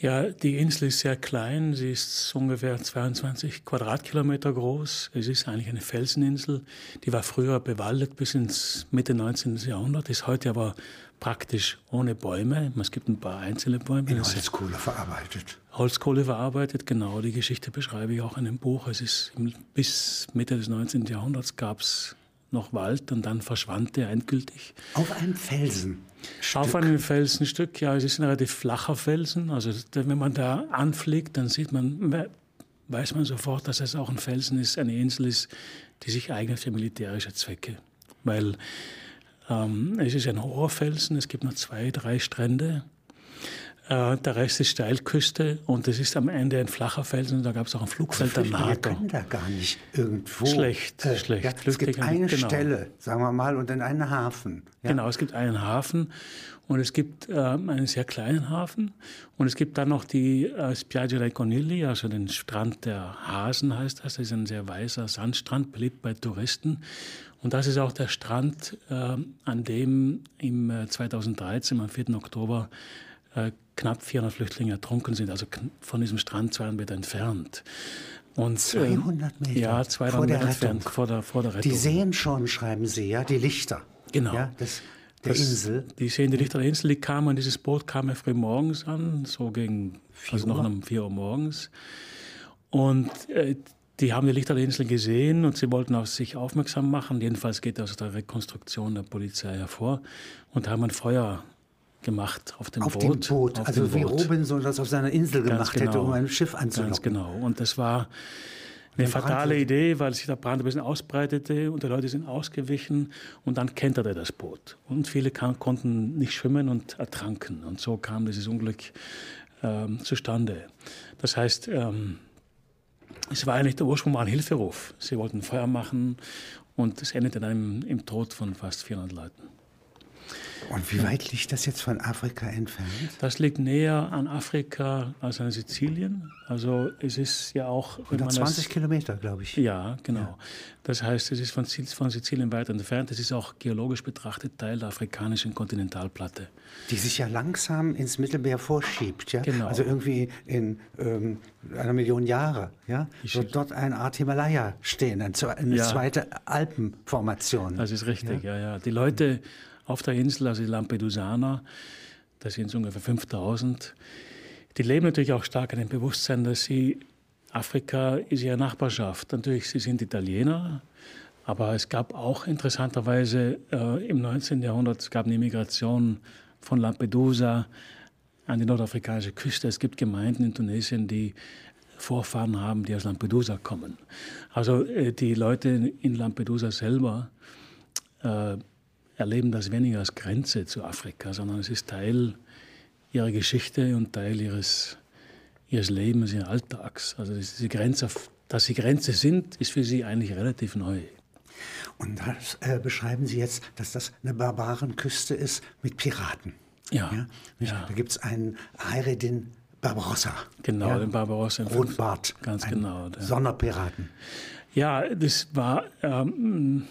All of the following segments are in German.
Ja, die Insel ist sehr klein. Sie ist ungefähr 22 Quadratkilometer groß. Es ist eigentlich eine Felseninsel. Die war früher bewaldet bis ins Mitte 19. Jahrhundert, ist heute aber praktisch ohne Bäume. Es gibt ein paar einzelne Bäume. In Holzkohle verarbeitet. Holzkohle verarbeitet, genau. Die Geschichte beschreibe ich auch in dem Buch. Es ist bis Mitte des 19. Jahrhunderts gab es noch Wald und dann verschwand er endgültig. Auf einem Felsen. Auf einem Felsenstück, ja, es ist ein relativ flacher Felsen. Also wenn man da anfliegt, dann sieht man, weiß man sofort, dass es auch ein Felsen ist, eine Insel ist, die sich eignet für militärische Zwecke. Weil ähm, es ist ein hoher Felsen, es gibt nur zwei, drei Strände. Äh, der Rest ist Steilküste und es ist am Ende ein flacher Felsen. Da gab es auch ein Flugfeld also NATO. Wir können da gar nicht irgendwo. Schlecht, äh, schlecht. Ja, es gibt eine genau. Stelle, sagen wir mal, und dann einen Hafen. Ja? Genau, es gibt einen Hafen und es gibt äh, einen sehr kleinen Hafen und es gibt dann noch die äh, Spiaggia dei Conigli, also den Strand der Hasen heißt das. Das ist ein sehr weißer Sandstrand, beliebt bei Touristen. Und das ist auch der Strand, äh, an dem im 2013, äh, am 4. Oktober, äh, knapp 400 Flüchtlinge ertrunken sind, also von diesem Strand 200 Meter entfernt. Und, 200 ähm, Meter? Ja, 200 vor Meter entfernt, vor der, vor der Rettung. Die sehen schon, schreiben Sie, ja, die Lichter. Genau. Ja, das, der das, Insel. Die sehen die Lichter der Insel, die kamen, dieses Boot kam ja früh morgens an, so gegen, also noch um 4 Uhr morgens. Und äh, die haben die Lichter der Insel gesehen und sie wollten auf sich aufmerksam machen. Jedenfalls geht aus der Rekonstruktion der Polizei hervor und haben ein Feuer gemacht auf dem auf Boot. Dem Boot. Auf also dem wie Boot. Robinson das auf seiner Insel gemacht genau. hätte, um ein Schiff anzulocken. Ganz genau. Und das war eine fatale Idee, weil sich der Brand ein bisschen ausbreitete und die Leute sind ausgewichen und dann kenterte das Boot. Und viele kann, konnten nicht schwimmen und ertranken. Und so kam dieses Unglück ähm, zustande. Das heißt, ähm, es war eigentlich der Ursprung war ein Hilferuf. Sie wollten Feuer machen und es endete dann im, im Tod von fast 400 Leuten. Und wie weit liegt das jetzt von Afrika entfernt? Das liegt näher an Afrika als an Sizilien. Also es ist ja auch... 120 das, Kilometer, glaube ich. Ja, genau. Ja. Das heißt, es ist von, von Sizilien weit entfernt. Es ist auch geologisch betrachtet Teil der afrikanischen Kontinentalplatte. Die sich ja langsam ins Mittelmeer vorschiebt. Ja? Genau. Also irgendwie in ähm, einer Million Jahre ja? wird dort eine Art Himalaya stehen, eine ja. zweite Alpenformation. Das ist richtig, ja, ja. ja. Die Leute auf der Insel, also die Lampedusaner, das sind so ungefähr 5000. Die leben natürlich auch stark an dem Bewusstsein, dass sie, Afrika ist ihre Nachbarschaft. Natürlich, sie sind Italiener, aber es gab auch interessanterweise äh, im 19. Jahrhundert, es gab eine Migration von Lampedusa an die nordafrikanische Küste. Es gibt Gemeinden in Tunesien, die Vorfahren haben, die aus Lampedusa kommen. Also äh, die Leute in Lampedusa selber äh, erleben das weniger als Grenze zu Afrika, sondern es ist Teil ihrer Geschichte und Teil ihres, ihres Lebens, ihres Alltags. Also diese Grenze, dass sie Grenze sind, ist für sie eigentlich relativ neu. Und das äh, beschreiben Sie jetzt, dass das eine Barbarenküste ist mit Piraten. Ja. ja? ja. Da gibt es einen Hayreddin Barbarossa. Genau, ja? den Barbarossa. Rotbart. Ganz genau. Der. Sonderpiraten. Ja, das war ähm,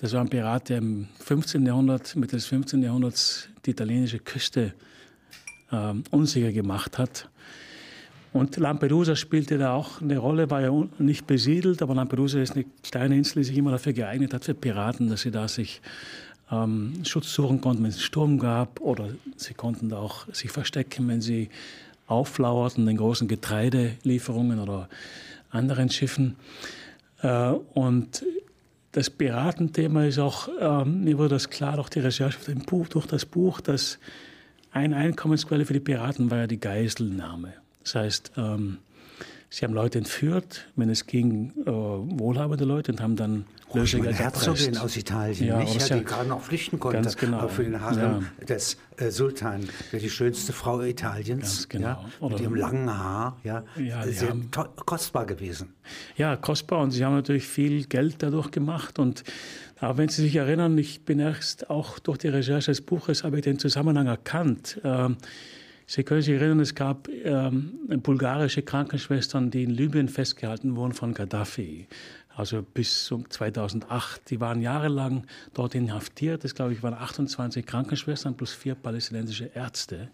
das war ein Pirat, der im 15. Jahrhundert, Mitte des 15. Jahrhunderts die italienische Küste äh, unsicher gemacht hat. Und Lampedusa spielte da auch eine Rolle, war ja nicht besiedelt, aber Lampedusa ist eine kleine Insel, die sich immer dafür geeignet hat für Piraten, dass sie da sich ähm, Schutz suchen konnten, wenn es einen Sturm gab, oder sie konnten da auch sich verstecken, wenn sie auflauerten in großen Getreidelieferungen oder anderen Schiffen. Äh, und das Piratenthema ist auch, ähm, mir wurde das klar durch die Recherche Buch, durch das Buch, dass eine Einkommensquelle für die Piraten war ja die Geiselnahme. Das heißt, ähm, Sie haben Leute entführt, wenn es ging, äh, wohlhabende Leute und haben dann oh, Lösegeld Herzogin aus Italien, ja, nicht, ja, die gerade noch flüchten konnte, ganz genau. aber für den Harem ja. des äh, Sultan, die schönste Frau Italiens, ganz genau. ja, mit Oder, ihrem langen Haar, ja, ja sehr haben, kostbar gewesen. Ja, kostbar und sie haben natürlich viel Geld dadurch gemacht und aber wenn Sie sich erinnern, ich bin erst auch durch die Recherche des Buches, habe ich den Zusammenhang erkannt. Ähm, Sie können sich erinnern, es gab ähm, bulgarische Krankenschwestern, die in Libyen festgehalten wurden von Gaddafi. Also bis 2008. Die waren jahrelang dort inhaftiert. Das, glaube ich, waren 28 Krankenschwestern plus vier palästinensische Ärzte.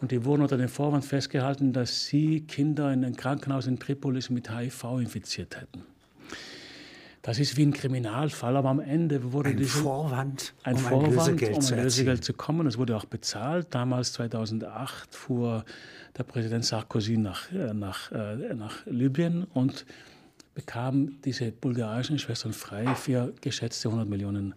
Und die wurden unter dem Vorwand festgehalten, dass sie Kinder in einem Krankenhaus in Tripolis mit HIV infiziert hätten. Das ist wie ein Kriminalfall, aber am Ende wurde ein diese, Vorwand, ein um Vorwand, ein Lösegeld, um zu, ein Lösegeld erzielen. zu kommen. Das wurde auch bezahlt. Damals 2008 fuhr der Präsident Sarkozy nach, äh, nach, äh, nach Libyen und bekam diese bulgarischen Schwestern frei für geschätzte 100 Millionen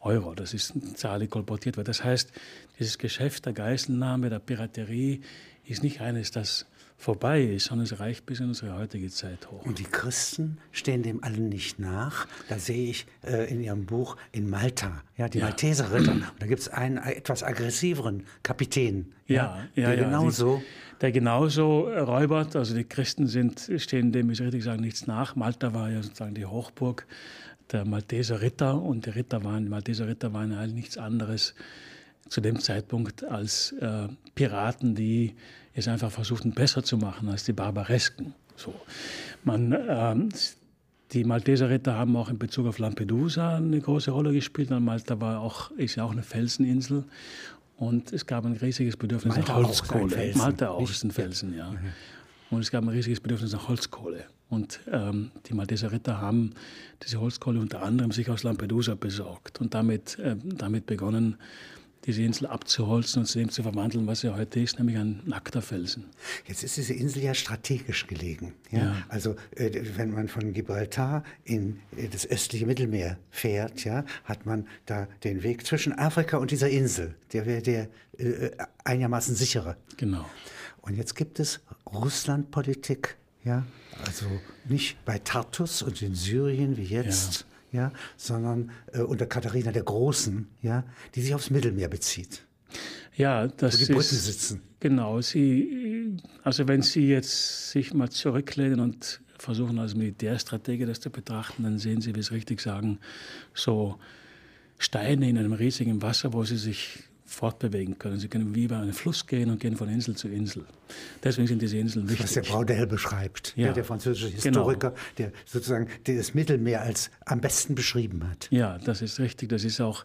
Euro. Das ist eine Zahl, die kolportiert wird. Das heißt, dieses Geschäft der Geiselnahme, der Piraterie ist nicht eines, das vorbei ist, sondern es reicht bis in unsere heutige Zeit hoch. Und die Christen stehen dem allen nicht nach. Da sehe ich äh, in Ihrem Buch in Malta, ja, die Ja. Malteser Ritter. Und da gibt es einen etwas aggressiveren Kapitän, Ja, ja, der ja. genauso. Die, der genauso räubert. Also die Christen sind, stehen dem, Sie richtig sagen, nichts nach. Malta war ja sozusagen die Hochburg der Malteser Ritter und die Ritter waren, die Malteser Ritter waren eigentlich nichts anderes zu dem Zeitpunkt als äh, Piraten, die es einfach versuchten, besser zu machen als die Barbaresken. So. Man, ähm, die Malteser Ritter haben auch in Bezug auf Lampedusa eine große Rolle gespielt. Und Malta war auch, ist ja auch eine Felseninsel. Und es gab ein riesiges Bedürfnis Malta nach auch Holzkohle. ist Felsen, Malta auch ist ein Felsen, ja. Und es gab ein riesiges Bedürfnis nach Holzkohle. Und ähm, die Malteser Ritter haben diese Holzkohle unter anderem sich aus Lampedusa besorgt und damit, äh, damit begonnen, diese Insel abzuholzen und zu dem zu verwandeln, was sie heute ist, nämlich ein nackter Felsen. Jetzt ist diese Insel ja strategisch gelegen. Ja? Ja. Also äh, wenn man von Gibraltar in äh, das östliche Mittelmeer fährt, ja, hat man da den Weg zwischen Afrika und dieser Insel. Der wäre der äh, einigermaßen sichere. Genau. Und jetzt gibt es Russlandpolitik, ja, also nicht bei Tartus und in Syrien wie jetzt, ja, sondern äh, unter Katharina der Großen, ja, die sich aufs Mittelmeer bezieht, Ja, wo das die Briten ist sitzen. genau. Sie, also wenn Sie jetzt sich mal zurücklehnen und versuchen als Militärstratege das zu betrachten, dann sehen Sie, wie Sie richtig sagen, so Steine in einem riesigen Wasser, wo Sie sich fortbewegen können. Sie können wie über einen Fluss gehen und gehen von Insel zu Insel. Deswegen sind diese Inseln wichtig. Was der Braudel beschreibt, ja. Der französische Genau. Historiker, der sozusagen das Mittelmeer als am besten beschrieben hat. Ja, das ist richtig. Das ist auch,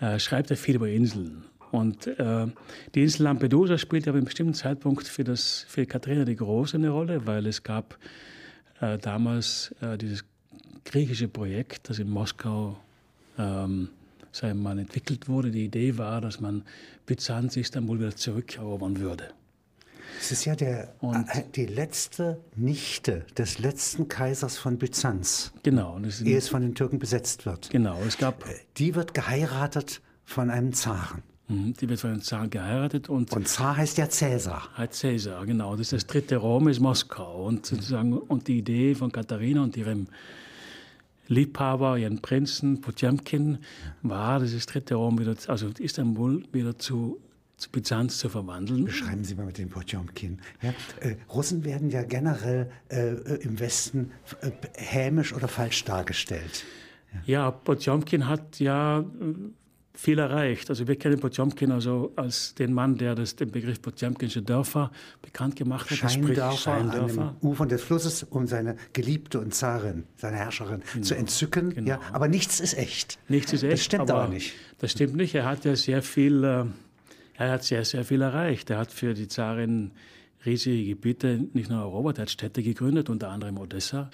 äh, schreibt er viel über Inseln. Und äh, die Insel Lampedusa spielt aber einem bestimmten Zeitpunkt für, das, für Katharina die Große eine Rolle, weil es gab äh, damals äh, dieses griechische Projekt, das in Moskau ähm, sagen wir mal, entwickelt wurde. Die Idee war, dass man Byzanz Istanbul wieder zurückerobern würde. Es ist ja der, Und- äh, die letzte Nichte des letzten Kaisers von Byzanz, Genau. Und es, ehe es von den Türken besetzt wird. genau. Es gab, Die wird geheiratet von einem Zaren. Mhm, die wird von einem Zar geheiratet und Und Zar heißt ja Cäsar. Hat Caesar, genau. Das ist das dritte Rom, ist Moskau. Und, sozusagen, und die Idee von Katharina und ihrem Liebhaber, ihren Prinzen Potjamkin, war, dieses dritte Rom wieder, also Istanbul wieder zu, zu Byzanz zu verwandeln. Beschreiben Sie mal mit dem Potjomkin. Ja, äh, Russen werden ja generell äh, äh, im Westen äh, hämisch oder falsch dargestellt. Ja, Potjomkin hat ja äh, viel erreicht. Also wir kennen Potjomkin also als den Mann, der das, den Begriff Potjomkinsche Dörfer bekannt gemacht hat. Spricht Scheindörfer, an Scheindörfer. den Ufern des Flusses, um seine Geliebte und Zarin, seine Herrscherin zu entzücken. genau. Ja, aber nichts ist echt. Nichts ist echt. Das stimmt aber, nicht. Das stimmt nicht. Er hat ja sehr viel, äh, er hat sehr, sehr viel erreicht. Er hat für die Zarin riesige Gebiete nicht nur erobert, er hat Städte gegründet, unter anderem Odessa.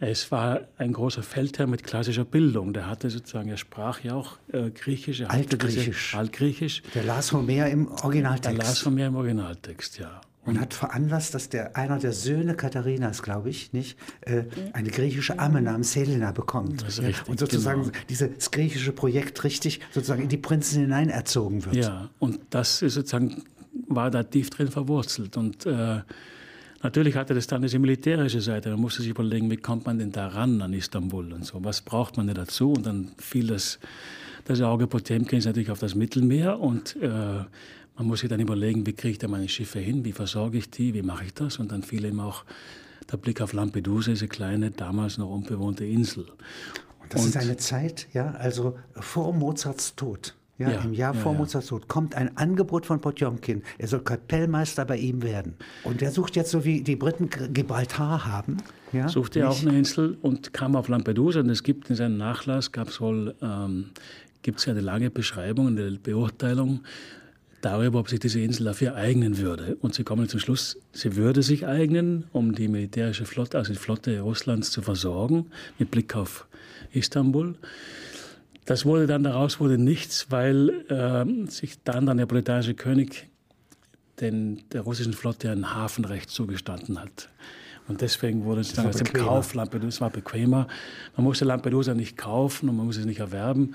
Es war ein großer Feldherr mit klassischer Bildung. Der hatte sozusagen, er sprach ja auch äh, Griechisch. Altgriechisch. Altgriechisch. Der las Homer im las Originaltext von mir im Originaltext, ja. und hat veranlasst, dass der, einer der Söhne Katharinas, glaube ich, nicht, äh, eine griechische Amme namens Helena bekommt. Das ist Ja, richtig, und sozusagen genau. dieses griechische Projekt richtig sozusagen in die Prinzen hinein erzogen wird. Ja, und das ist sozusagen war da tief drin verwurzelt. Und äh, natürlich hatte das dann diese militärische Seite. Man musste sich überlegen, wie kommt man denn da ran an Istanbul und so. Was braucht man denn dazu? Und dann fiel das, das Auge Potemkins natürlich auf das Mittelmeer und äh, man muss sich dann überlegen, wie kriege ich da meine Schiffe hin, wie versorge ich die, wie mache ich das? Und dann fiel ihm auch der Blick auf Lampedusa, diese kleine, damals noch unbewohnte Insel. Und das ist eine Zeit, ja, also vor Mozarts Tod. Ja, Ja, Im Jahr ja, vor ja. Mozarts Tod kommt ein Angebot von Potjomkin. Er soll Kapellmeister bei ihm werden. Und der sucht jetzt, so wie die Briten Gibraltar haben. Ja, suchte er auch eine Insel und kam auf Lampedusa. Und es gibt in seinem Nachlass, gab es wohl, ähm, gibt es eine lange Beschreibung, eine Beurteilung darüber, ob sich diese Insel dafür eignen würde. Und sie kommen zum Schluss, sie würde sich eignen, um die militärische Flotte, also die Flotte Russlands zu versorgen, mit Blick auf Istanbul. Das wurde dann daraus wurde nichts, weil äh, sich dann, dann der britanische König den, der russischen Flotte ein Hafenrecht zugestanden hat. Und deswegen wurde es dann aus dem Kauf Lampedusa war bequemer. Man musste Lampedusa nicht kaufen und man musste es nicht erwerben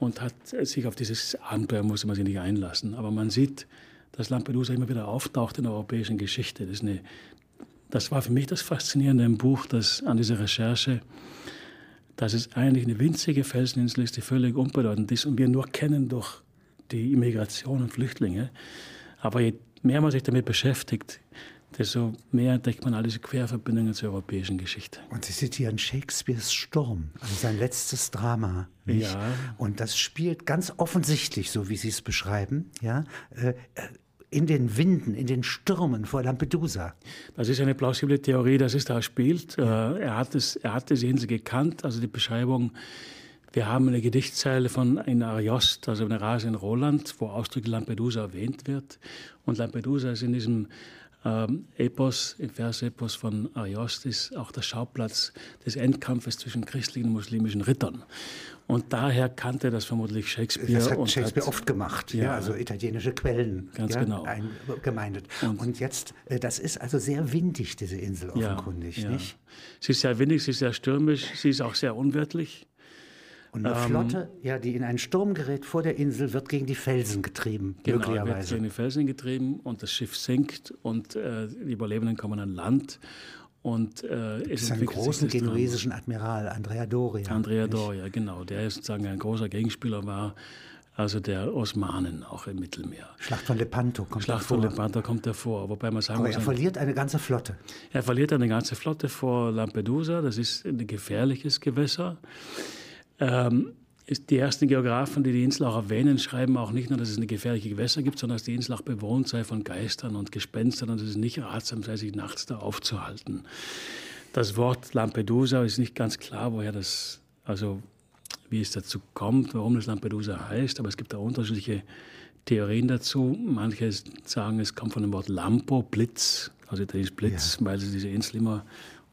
und hat sich auf dieses Abenteuer musste man sich nicht einlassen. Aber man sieht, dass Lampedusa immer wieder auftaucht in der europäischen Geschichte. Das, eine, das war für mich das Faszinierende im Buch, dass an dieser Recherche, dass es eigentlich eine winzige Felseninsel ist, die völlig unbedeutend ist und wir nur kennen durch die Immigration und Flüchtlinge. Aber je mehr man sich damit beschäftigt, desto mehr entdeckt man all diese Querverbindungen zur europäischen Geschichte. Und Sie zitieren Shakespeares Sturm, also sein letztes Drama. Nicht? Ja. Und das spielt ganz offensichtlich, so wie Sie es beschreiben, ja, äh, in den Winden, in den Stürmen vor Lampedusa. Das ist eine plausible Theorie, dass es da spielt. Ja. Äh, er, hat es, er hat diese Insel gekannt, also die Beschreibung. Wir haben eine Gedichtzeile von in Ariost, also eine Rase in Roland, wo ausdrücklich Lampedusa erwähnt wird. Und Lampedusa ist in diesem ähm, Epos, im Versepos von Ariost ist auch der Schauplatz des Endkampfes zwischen christlichen und muslimischen Rittern. Und daher kannte das vermutlich Shakespeare. Das hat Shakespeare hat, oft gemacht, ja, ja, also italienische Quellen ganz ja, genau. gemeindet. Und, und, jetzt, äh, das ist also sehr windig, diese Insel offenkundig, ja, nicht? Sie ist sehr windig, sie ist sehr stürmisch, sie ist auch sehr unwirtlich. Und eine ähm, Flotte, ja, die in einen Sturm gerät vor der Insel, wird gegen die Felsen getrieben, genau, möglicherweise. Wird gegen die Felsen getrieben und das Schiff sinkt und äh, die Überlebenden kommen an Land. Und, äh, es ist einen großen genuesischen Admiral, Andrea Doria. Andrea nicht? Doria, genau, der sozusagen ein großer Gegenspieler war, also der Osmanen auch im Mittelmeer. Schlacht von Lepanto kommt Schlacht von Lepanto kommt davor, wobei man sagen Aber muss, er verliert eine ganze Flotte. Er verliert eine ganze Flotte vor Lampedusa, das ist ein gefährliches Gewässer. Ähm, die ersten Geografen, die die Insel auch erwähnen, schreiben auch nicht nur, dass es eine gefährliche Gewässer gibt, sondern dass die Insel auch bewohnt sei von Geistern und Gespenstern und dass es nicht ratsam sei, sich nachts da aufzuhalten. Das Wort Lampedusa ist nicht ganz klar, woher das, also wie es dazu kommt, warum das Lampedusa heißt, aber es gibt da unterschiedliche Theorien dazu. Manche sagen, es kommt von dem Wort Lampo, Blitz, also ist Blitz, ja. weil diese Insel immer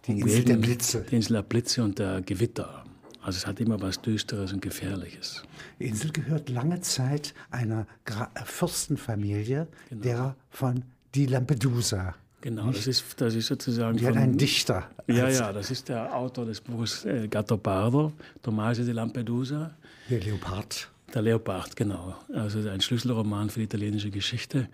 die Insel der Blitze. Die Insel der Blitze und der Gewitter. Also es hat immer was Düsteres und Gefährliches. Die Insel gehört lange Zeit einer Gra äh, Fürstenfamilie, genau. der von Di Lampedusa. Genau, das ist, das ist sozusagen. Die von, hat einen Dichter. Ja, ja, das ist der Autor des Buches äh, Gattopardo, Tommaso di Lampedusa. Der Leopard. Der Leopard, genau. Also ein Schlüsselroman für die italienische Geschichte.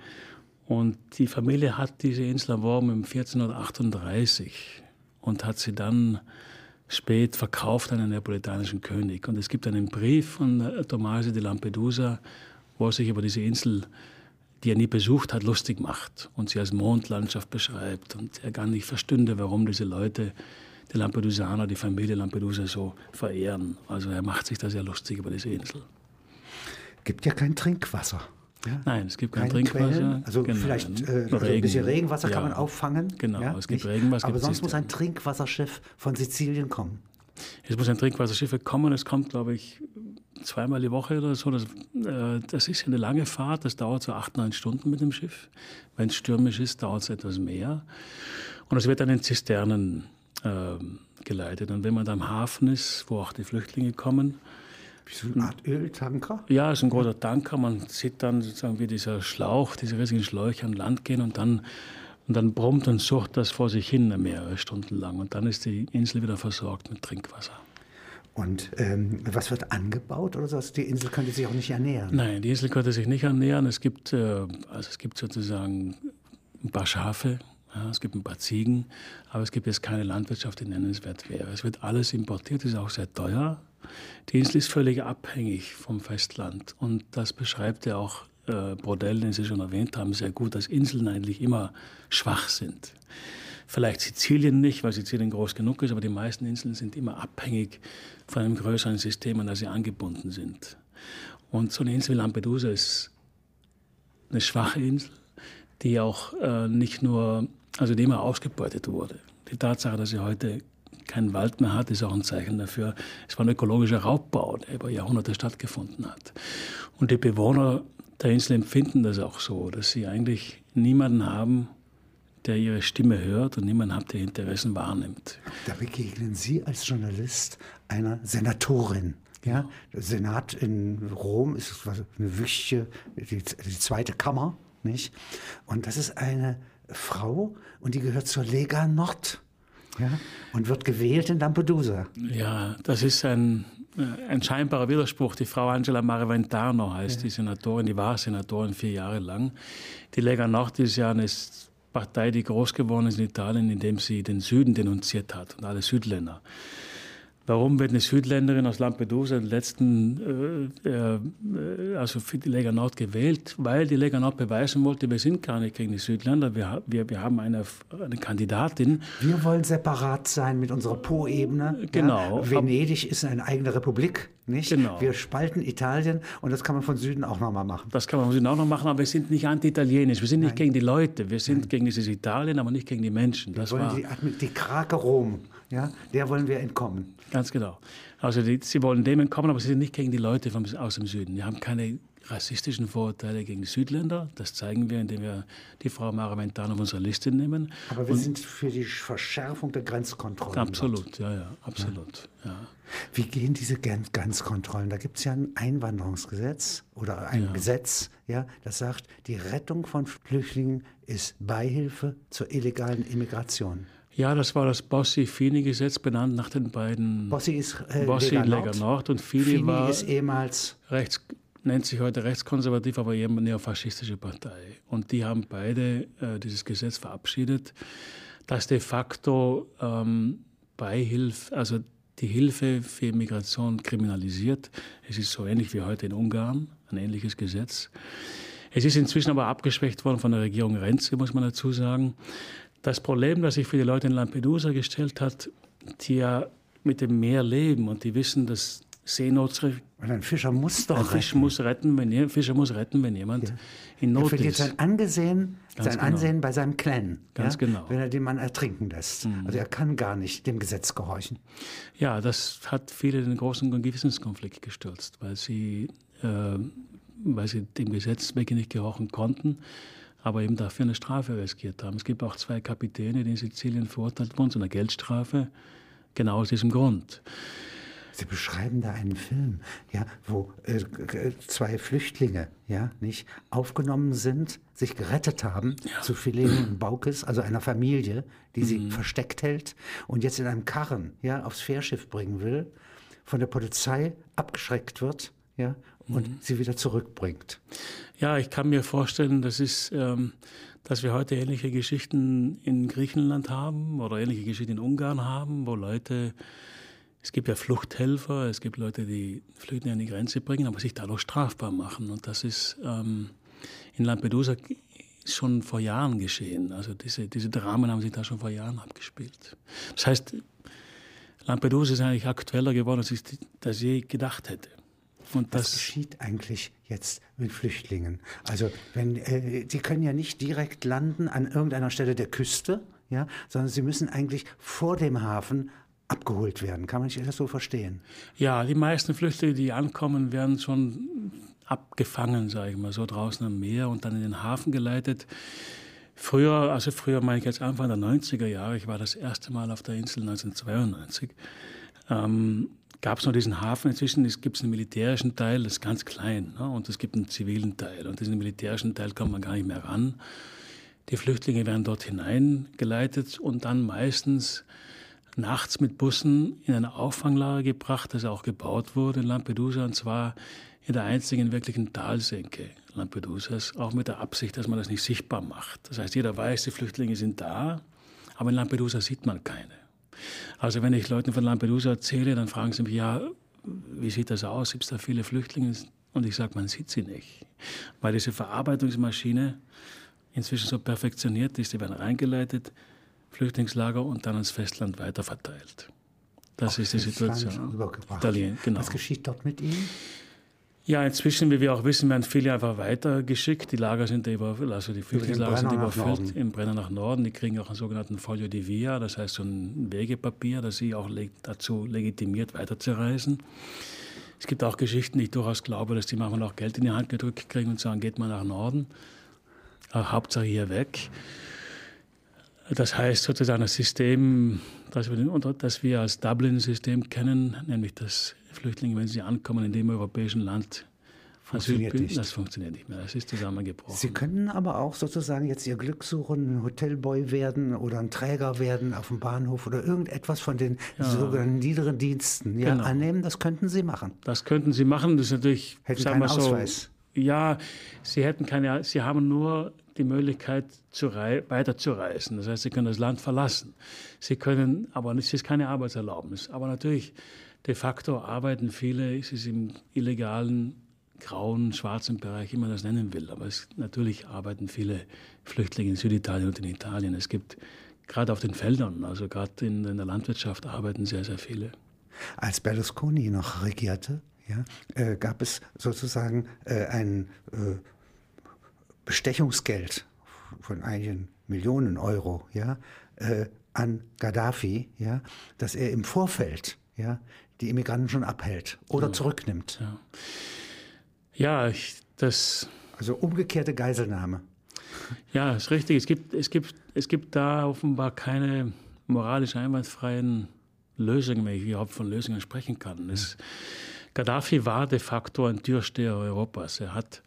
Und die Familie hat diese Insel erworben im 1438 und hat sie dann spät verkauft an einen neapolitanischen König. Und es gibt einen Brief von äh, Tommaso di Lampedusa, wo er sich über diese Insel, die er nie besucht hat, lustig macht und sie als Mondlandschaft beschreibt. Und er gar nicht verstünde, warum diese Leute, die Lampedusaner, die Familie Lampedusa so verehren. Also er macht sich da sehr lustig über diese Insel. Gibt ja kein Trinkwasser. Ja? Nein, es gibt kein Trinkwasser. Quellen. Also genau. vielleicht äh, also ein bisschen Regenwasser ja. kann man auffangen. Genau, ja? es gibt Nicht? Regenwasser. Aber sonst muss ein Trinkwasserschiff von Sizilien kommen. Es muss ein Trinkwasserschiff kommen. Es kommt, glaube ich, zweimal die Woche oder so. Das, äh, das ist eine lange Fahrt. Das dauert so acht, neun Stunden mit dem Schiff. Wenn es stürmisch ist, dauert es etwas mehr. Und es wird dann in Zisternen äh, geleitet. Und wenn man da am Hafen ist, wo auch die Flüchtlinge kommen, wie so eine Art Öltanker? Ja, es ist ein großer Tanker. Man sieht dann sozusagen, wie dieser Schlauch, diese riesigen Schläuche an Land gehen und dann, und dann brummt und sucht das vor sich hin mehrere Stunden lang. Und dann ist die Insel wieder versorgt mit Trinkwasser. Und ähm, was wird angebaut oder so? Also die Insel könnte sich auch nicht ernähren? Nein, die Insel könnte sich nicht ernähren. Es gibt, äh, also es gibt sozusagen ein paar Schafe, ja, es gibt ein paar Ziegen, aber es gibt jetzt keine Landwirtschaft, die nennenswert wäre. Es wird alles importiert, ist auch sehr teuer. Die Insel ist völlig abhängig vom Festland und das beschreibt ja auch äh, Brodell, den Sie schon erwähnt haben, sehr gut, dass Inseln eigentlich immer schwach sind. Vielleicht Sizilien nicht, weil Sizilien groß genug ist, aber die meisten Inseln sind immer abhängig von einem größeren System, an das sie angebunden sind. Und so eine Insel wie Lampedusa ist eine schwache Insel, die auch äh, nicht nur, also die immer ausgebeutet wurde. Die Tatsache, dass sie heute keinen Wald mehr hat, ist auch ein Zeichen dafür. Es war ein ökologischer Raubbau, der über Jahrhunderte stattgefunden hat. Und die Bewohner der Insel empfinden das auch so, dass sie eigentlich niemanden haben, der ihre Stimme hört und niemanden hat, der Interessen wahrnimmt. Da begegnen Sie als Journalist einer Senatorin. Ja, der Senat in Rom ist eine wichtige, die, die zweite Kammer, nicht? Und das ist eine Frau und die gehört zur Lega Nord. Ja, und wird gewählt in Lampedusa. Ja, das ist ein, äh, ein scheinbarer Widerspruch. Die Frau Angela Maraventano heißt ja. die Senatorin, die war Senatorin vier Jahre lang. Die Lega Nord ist ja eine Partei, die groß geworden ist in Italien, indem sie den Süden denunziert hat und alle Südländer. Warum wird eine Südländerin aus Lampedusa den letzten, äh, äh, also für die Lega Nord gewählt? Weil die Lega Nord beweisen wollte, wir sind gar nicht gegen die Südländer, wir, wir, wir haben eine, eine Kandidatin. Wir wollen separat sein mit unserer Po-Ebene. Genau. Ja, Venedig ist eine eigene Republik, nicht? Genau. Wir spalten Italien und das kann man von Süden auch nochmal machen. Das kann man von Süden auch noch machen, aber wir sind nicht anti-italienisch, wir sind nicht Nein. gegen die Leute, wir sind Nein. gegen dieses Italien, aber nicht gegen die Menschen. Das wir wollen war die, die Krake Rom ja, der wollen wir entkommen. Ganz genau. Also die, sie wollen dem entkommen, aber sie sind nicht gegen die Leute vom, aus dem Süden. Wir haben keine rassistischen Vorurteile gegen Südländer. Das zeigen wir, indem wir die Frau Maramentano auf unsere Liste nehmen. Aber wir Und sind für die Verschärfung der Grenzkontrollen. Absolut, ja, ja, absolut. Ja. ja. Wie gehen diese Grenzkontrollen? Da gibt es ja ein Einwanderungsgesetz oder ein ja. Gesetz, ja, das sagt, die Rettung von Flüchtlingen ist Beihilfe zur illegalen Immigration. Ja, das war das Bossi-Fini-Gesetz, benannt nach den beiden. Bossi ist äh, Bossi Lega, Nord. Nord und Fini, Fini war ist ehemals rechts, nennt sich heute rechtskonservativ, aber eher eine neofaschistische Partei. Und die haben beide äh, dieses Gesetz verabschiedet, das de facto ähm, Beihilfe, also die Hilfe für Migration kriminalisiert. Es ist so ähnlich wie heute in Ungarn, ein ähnliches Gesetz. Es ist inzwischen aber abgeschwächt worden von der Regierung Renzi, muss man dazu sagen. Das Problem, das sich für die Leute in Lampedusa gestellt hat, die ja mit dem Meer leben und die wissen, dass Seenot. Weil ein Fischer muss doch ein Fisch retten. Muss retten wenn, ein Fischer muss retten, wenn jemand ja. in Not er verliert ist. sein Ansehen, Ganz sein genau. Ansehen bei seinem Clan. Ganz ja? genau. Wenn er den Mann ertrinken lässt. Mhm. Also er kann gar nicht dem Gesetz gehorchen. Ja, das hat viele in den großen Gewissenskonflikt gestürzt, weil sie, äh, weil sie dem Gesetz wirklich nicht gehorchen konnten aber eben dafür eine Strafe riskiert haben. Es gibt auch zwei Kapitäne, die in Sizilien verurteilt wurden zu einer Geldstrafe, genau aus diesem Grund. Sie beschreiben da einen Film, ja, wo äh, zwei Flüchtlinge, ja, nicht aufgenommen sind, sich gerettet haben ja. zu Philen und Baukes, also einer Familie, die mhm. sie versteckt hält und jetzt in einem Karren, ja, aufs Fährschiff bringen will, von der Polizei abgeschreckt wird, ja, und mhm. sie wieder zurückbringt. Ja, ich kann mir vorstellen, das ist, ähm, dass wir heute ähnliche Geschichten in Griechenland haben oder ähnliche Geschichten in Ungarn haben, wo Leute, es gibt ja Fluchthelfer, es gibt Leute, die Flüchtlinge an die Grenze bringen, aber sich dadurch strafbar machen. Und das ist ähm, in Lampedusa schon vor Jahren geschehen. Also diese, diese Dramen haben sich da schon vor Jahren abgespielt. Das heißt, Lampedusa ist eigentlich aktueller geworden, als ich das je gedacht hätte. Und Was geschieht eigentlich jetzt mit Flüchtlingen? Also, wenn, äh, sie können ja nicht direkt landen an irgendeiner Stelle der Küste, ja, sondern sie müssen eigentlich vor dem Hafen abgeholt werden. Kann man sich das so verstehen? Ja, die meisten Flüchtlinge, die ankommen, werden schon abgefangen, sage ich mal, so draußen am Meer und dann in den Hafen geleitet. Früher, also früher meine ich jetzt Anfang der 90er Jahre, ich war das erste Mal auf der Insel 1992. Ähm, gab es noch diesen Hafen. Inzwischen gibt es einen militärischen Teil, das ist ganz klein. Ne? Und es gibt einen zivilen Teil. Und diesen militärischen Teil kommt man gar nicht mehr ran. Die Flüchtlinge werden dort hineingeleitet und dann meistens nachts mit Bussen in eine Auffanglager gebracht, das auch gebaut wurde in Lampedusa, und zwar in der einzigen wirklichen Talsenke Lampedusas, auch mit der Absicht, dass man das nicht sichtbar macht. Das heißt, jeder weiß, die Flüchtlinge sind da, aber in Lampedusa sieht man keine. Also wenn ich Leuten von Lampedusa erzähle, dann fragen sie mich, ja, wie sieht das aus? Gibt es da viele Flüchtlinge? Und ich sage, man sieht sie nicht. Weil diese Verarbeitungsmaschine inzwischen so perfektioniert ist, die werden reingeleitet, Flüchtlingslager und dann ans Festland weiterverteilt. Das Auf ist die Situation. Italien, genau. Was geschieht dort mit ihnen? Ja, inzwischen, wie wir auch wissen, werden viele einfach weitergeschickt. Die Lager sind über, also die Flüchtlingslager sind überfüllt im Brenner nach Norden. Die kriegen auch einen sogenannten Foglio di Via, das heißt so ein Wegepapier, das sie auch dazu legitimiert, weiterzureisen. Es gibt auch Geschichten, die ich durchaus glaube, dass die manchmal auch Geld in die Hand gedrückt kriegen und sagen, geht mal nach Norden, äh, Hauptsache hier weg. Das heißt sozusagen das System, das wir, das wir als Dublin-System kennen, nämlich dass Flüchtlinge, wenn sie ankommen in dem europäischen Land, funktioniert Asyl, nicht. Das funktioniert nicht mehr. Das ist zusammengebrochen. Sie können aber auch sozusagen jetzt Ihr Glück suchen, ein Hotelboy werden oder ein Träger werden auf dem Bahnhof oder irgendetwas von den Ja. sogenannten niederen Diensten ja, Genau. annehmen. Das könnten Sie machen. Das könnten sie machen. Das ist natürlich, Hätten sagen keinen so, Ausweis. Ja, sie hätten keine, sie haben nur die Möglichkeit, zu rei weiterzureisen. Das heißt, sie können das Land verlassen. Sie können, aber es ist keine Arbeitserlaubnis. Aber natürlich, de facto arbeiten viele, es ist im illegalen, grauen, schwarzen Bereich, wie man das nennen will. Aber es, natürlich arbeiten viele Flüchtlinge in Süditalien und in Italien. Es gibt gerade auf den Feldern, also gerade in, in der Landwirtschaft arbeiten sehr, sehr viele. Als Berlusconi noch regierte, ja, äh, gab es sozusagen äh, ein äh, Bestechungsgeld von einigen Millionen Euro ja, äh, an Gaddafi, ja, dass er im Vorfeld ja, die Immigranten schon abhält oder zurücknimmt. Ja, ja ich, das. Also umgekehrte Geiselnahme. Ja, ist richtig. Es gibt, es gibt, es gibt da offenbar keine moralisch einwandfreien Lösungen, wenn ich überhaupt von Lösungen sprechen kann. Es, Gaddafi war de facto ein Türsteher Europas. Er hat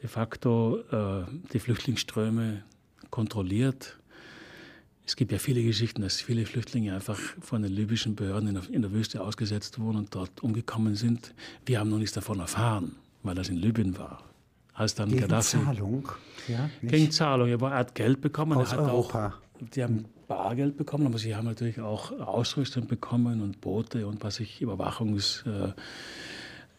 de facto äh, die Flüchtlingsströme kontrolliert. Es gibt ja viele Geschichten, dass viele Flüchtlinge einfach von den libyschen Behörden in der, in der Wüste ausgesetzt wurden und dort umgekommen sind. Wir haben noch nichts davon erfahren, weil das in Libyen war. Als dann Gegen Gaddafi Zahlung. Ja, nicht? gegen Zahlung. Er hat Geld bekommen. Aus er hat Europa. Auch, die haben Bargeld bekommen, aber sie haben natürlich auch Ausrüstung bekommen und Boote und was ich Überwachungs, äh,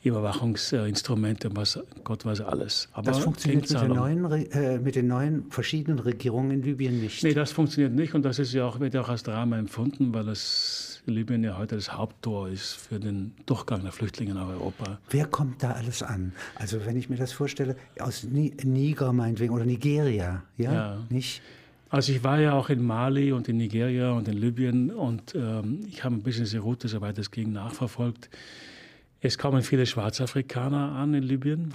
Überwachungsinstrumente was Gott weiß alles. Aber Das funktioniert mit den, neuen, äh, mit den neuen verschiedenen Regierungen in Libyen nicht. Nee, das funktioniert nicht und das ist ja auch, wird ja auch als Drama empfunden, weil das Libyen ja heute das Haupttor ist für den Durchgang der Flüchtlinge nach Europa. Wer kommt da alles an? Also wenn ich mir das vorstelle, aus Ni Niger meinetwegen oder Nigeria, ja, Ja. nicht? Also ich war ja auch in Mali und in Nigeria und in Libyen und ähm, ich habe ein bisschen diese Route, soweit es ging, nachverfolgt. Es kommen viele Schwarzafrikaner an in Libyen.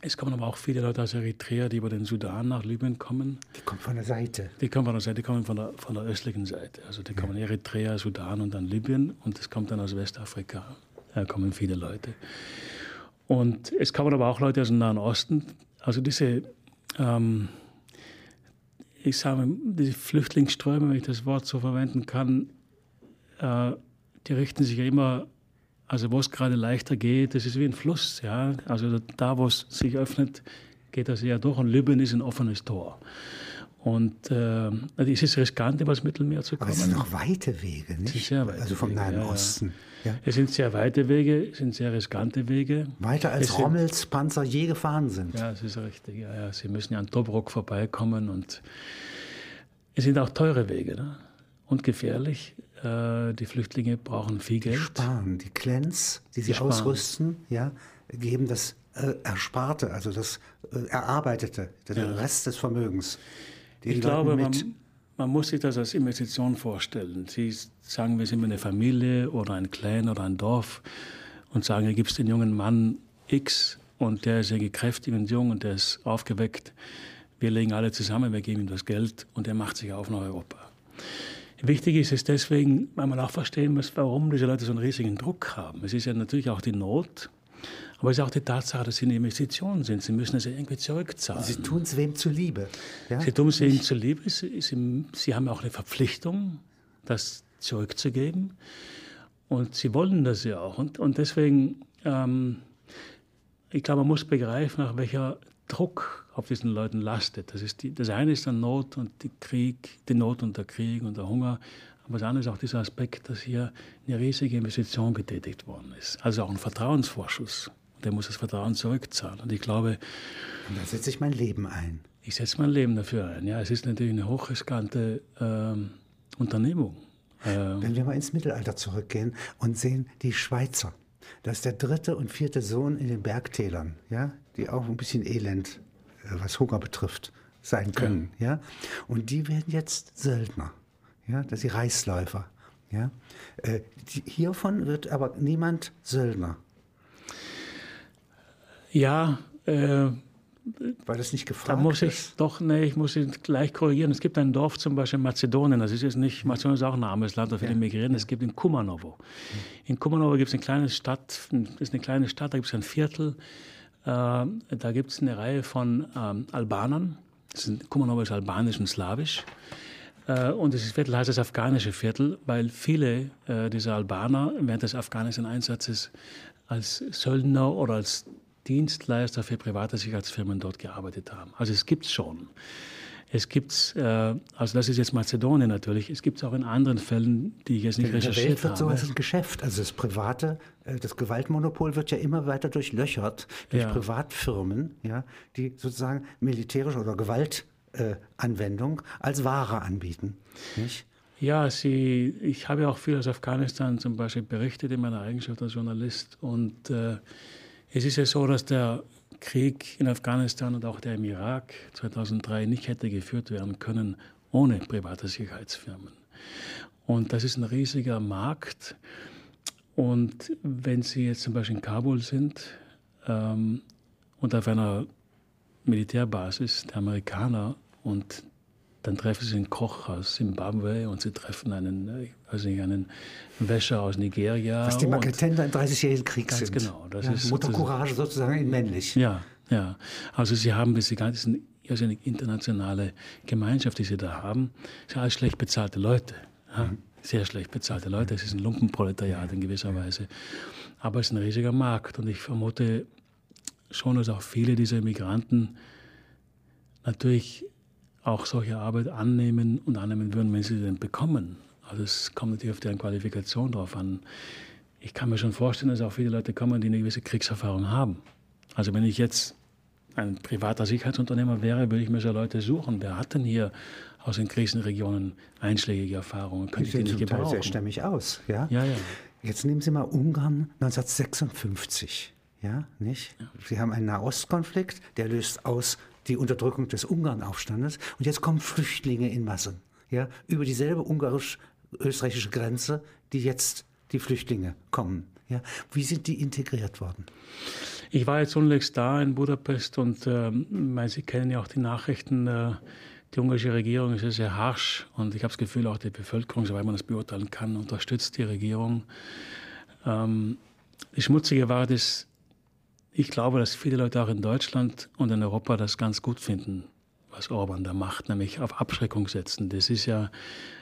Es kommen aber auch viele Leute aus Eritrea, die über den Sudan nach Libyen kommen. Die kommt von der Seite. Die kommen von der Seite, die kommen von der, von der östlichen Seite. Also die kommen Eritrea, Sudan und dann Libyen und es kommt dann aus Westafrika. Da kommen viele Leute. Und es kommen aber auch Leute aus dem Nahen Osten. Also diese, ähm, ich sage, diese Flüchtlingsströme, wenn ich das Wort so verwenden kann, äh, die richten sich ja immer, also wo es gerade leichter geht, das ist wie ein Fluss. Ja? Also da, wo es sich öffnet, geht das eher durch und Libyen ist ein offenes Tor. Und äh, es ist riskant, über das Mittelmeer zu Aber kommen. es sind noch weite Wege, nicht? weite also vom Wege, Nahen ja, ja. Osten. Ja. Es sind sehr weite Wege, es sind sehr riskante Wege. Weiter als Es sind- Rommels Panzer je gefahren sind. Ja, das ist richtig. Ja, ja. Sie müssen ja an Tobruk vorbeikommen und es sind auch teure Wege ne? Und gefährlich. Äh, die Flüchtlinge brauchen viel Die Geld. sparen. Die Clans, die sie sparen. ausrüsten, ja, geben das äh, Ersparte, also das äh, Erarbeitete, den Rest des Vermögens. Den Ich Leuten glaube, mit, man, man muss sich das als Investition vorstellen. Sie sagen, wir sind eine Familie oder ein Clan oder ein Dorf und sagen, hier gibt es den jungen Mann X und der ist irgendwie kräftig und jung und der ist aufgeweckt. Wir legen alle zusammen, wir geben ihm das Geld und er macht sich auf nach Europa. Wichtig ist es deswegen, weil man auch verstehen muss, warum diese Leute so einen riesigen Druck haben. Es ist ja natürlich auch die Not, aber es ist auch die Tatsache, dass sie eine Investition sind. Sie müssen es irgendwie zurückzahlen. sie tun es wem zuliebe. Ja? Sie tun es ihnen zuliebe. Sie, sie, sie haben auch eine Verpflichtung, das zurückzugeben. Und sie wollen das ja auch. Und, und deswegen, ähm, ich glaube, man muss begreifen, nach welcher Druck auf diesen Leuten lastet. Das, ist die, das eine ist der Not und die Krieg, die Not und der Krieg und der Hunger. Aber das andere ist auch dieser Aspekt, dass hier eine riesige Investition getätigt worden ist. Also auch ein Vertrauensvorschuss. Der muss das Vertrauen zurückzahlen. Und ich glaube, Und da setze ich mein Leben ein. ich setze mein Leben dafür ein. Ja, es ist natürlich eine hochriskante ähm, Unternehmung. Ähm, Wenn wir mal ins Mittelalter zurückgehen und sehen die Schweizer, das ist der dritte und vierte Sohn in den Bergtälern, ja, die auch ein bisschen elend, was Hunger betrifft, sein können, ja. Und die werden jetzt Söldner, ja, das sind die Reichsläufer, ja. Äh, die, hiervon wird aber niemand Söldner. Ja, äh, weil das nicht gefragt Da muss ich ist? doch, nee, ich muss ihn gleich korrigieren. Es gibt ein Dorf zum Beispiel in Mazedonien, das ist jetzt nicht, Mazedonien ist auch ein armes Land, da viele Ja. migrieren. Es gibt in Kumanovo. In Kumanovo gibt es eine kleine Stadt, ist eine kleine Stadt, da gibt es ein Viertel, äh, da gibt es eine Reihe von ähm, Albanern. Das ist, Kumanovo ist albanisch und slawisch. Äh, und dieses Viertel heißt das afghanische Viertel, weil viele äh, dieser Albaner während des Afghanistan-Einsatzes als Söldner oder als Dienstleister für private Sicherheitsfirmen dort gearbeitet haben. Also es gibt schon. Es gibt äh, also das ist jetzt Mazedonien natürlich, es gibt es auch in anderen Fällen, die ich jetzt nicht In der Welt recherchiert wird habe. sowas ein Geschäft. Also das private, äh, das Gewaltmonopol wird ja immer weiter durchlöchert durch Ja. Privatfirmen, ja, die sozusagen militärische oder Gewaltanwendung als Ware anbieten. Nicht? Ja, sie, ich habe ja auch viel aus Afghanistan zum Beispiel berichtet in meiner Eigenschaft als Journalist. Und äh, es ist ja so, dass der Krieg in Afghanistan und auch der im Irak 2003 nicht hätte geführt werden können ohne private Sicherheitsfirmen. Und das ist ein riesiger Markt. Und wenn Sie jetzt zum Beispiel in Kabul sind ähm, und auf einer Militärbasis der Amerikaner und dann treffen Sie einen Koch aus Zimbabwe und Sie treffen einen, also einen Wäscher aus Nigeria. Was die Marketender im Dreißigjährigen Krieg Ganz sind. genau, das ja, ist Muttercourage sozusagen in männlich. Ja, ja. Also Sie haben diese ganze also eine internationale Gemeinschaft, die Sie da haben. Das sind alles schlecht bezahlte Leute. Ja? Sehr schlecht bezahlte Leute. Es ist ein Lumpenproletariat in gewisser Weise. Aber es ist ein riesiger Markt. Und ich vermute schon, dass auch viele dieser Migranten natürlich auch solche Arbeit annehmen und annehmen würden, wenn sie sie denn bekommen. Also es kommt natürlich auf deren Qualifikation drauf an. Ich kann mir schon vorstellen, dass auch viele Leute kommen, die eine gewisse Kriegserfahrung haben. Also wenn ich jetzt ein privater Sicherheitsunternehmer wäre, würde ich mir so Leute suchen. Wer hat denn hier aus den Krisenregionen einschlägige Erfahrungen? Die Könnte ich die nicht Teil sehr gebrauchen? stämmig aus. Ja? Ja, ja. Jetzt nehmen Sie mal Ungarn 1956. Ja, nicht? Sie haben einen Nahostkonflikt, der löst aus die Unterdrückung des Ungarnaufstandes. Und jetzt kommen Flüchtlinge in Massen. Ja, über dieselbe ungarisch-österreichische Grenze, die jetzt die Flüchtlinge kommen. Ja, wie sind die integriert worden? Ich war jetzt unlängst da in Budapest und weil Sie kennen ja auch die Nachrichten. Äh, die ungarische Regierung ist sehr harsch und ich habe das Gefühl, auch die Bevölkerung, soweit man das beurteilen kann, unterstützt die Regierung. Ähm, die schmutzige Wahrheit ist, ich glaube, dass viele Leute auch in Deutschland und in Europa das ganz gut finden, was Orban da macht, nämlich auf Abschreckung setzen. Das ist ja,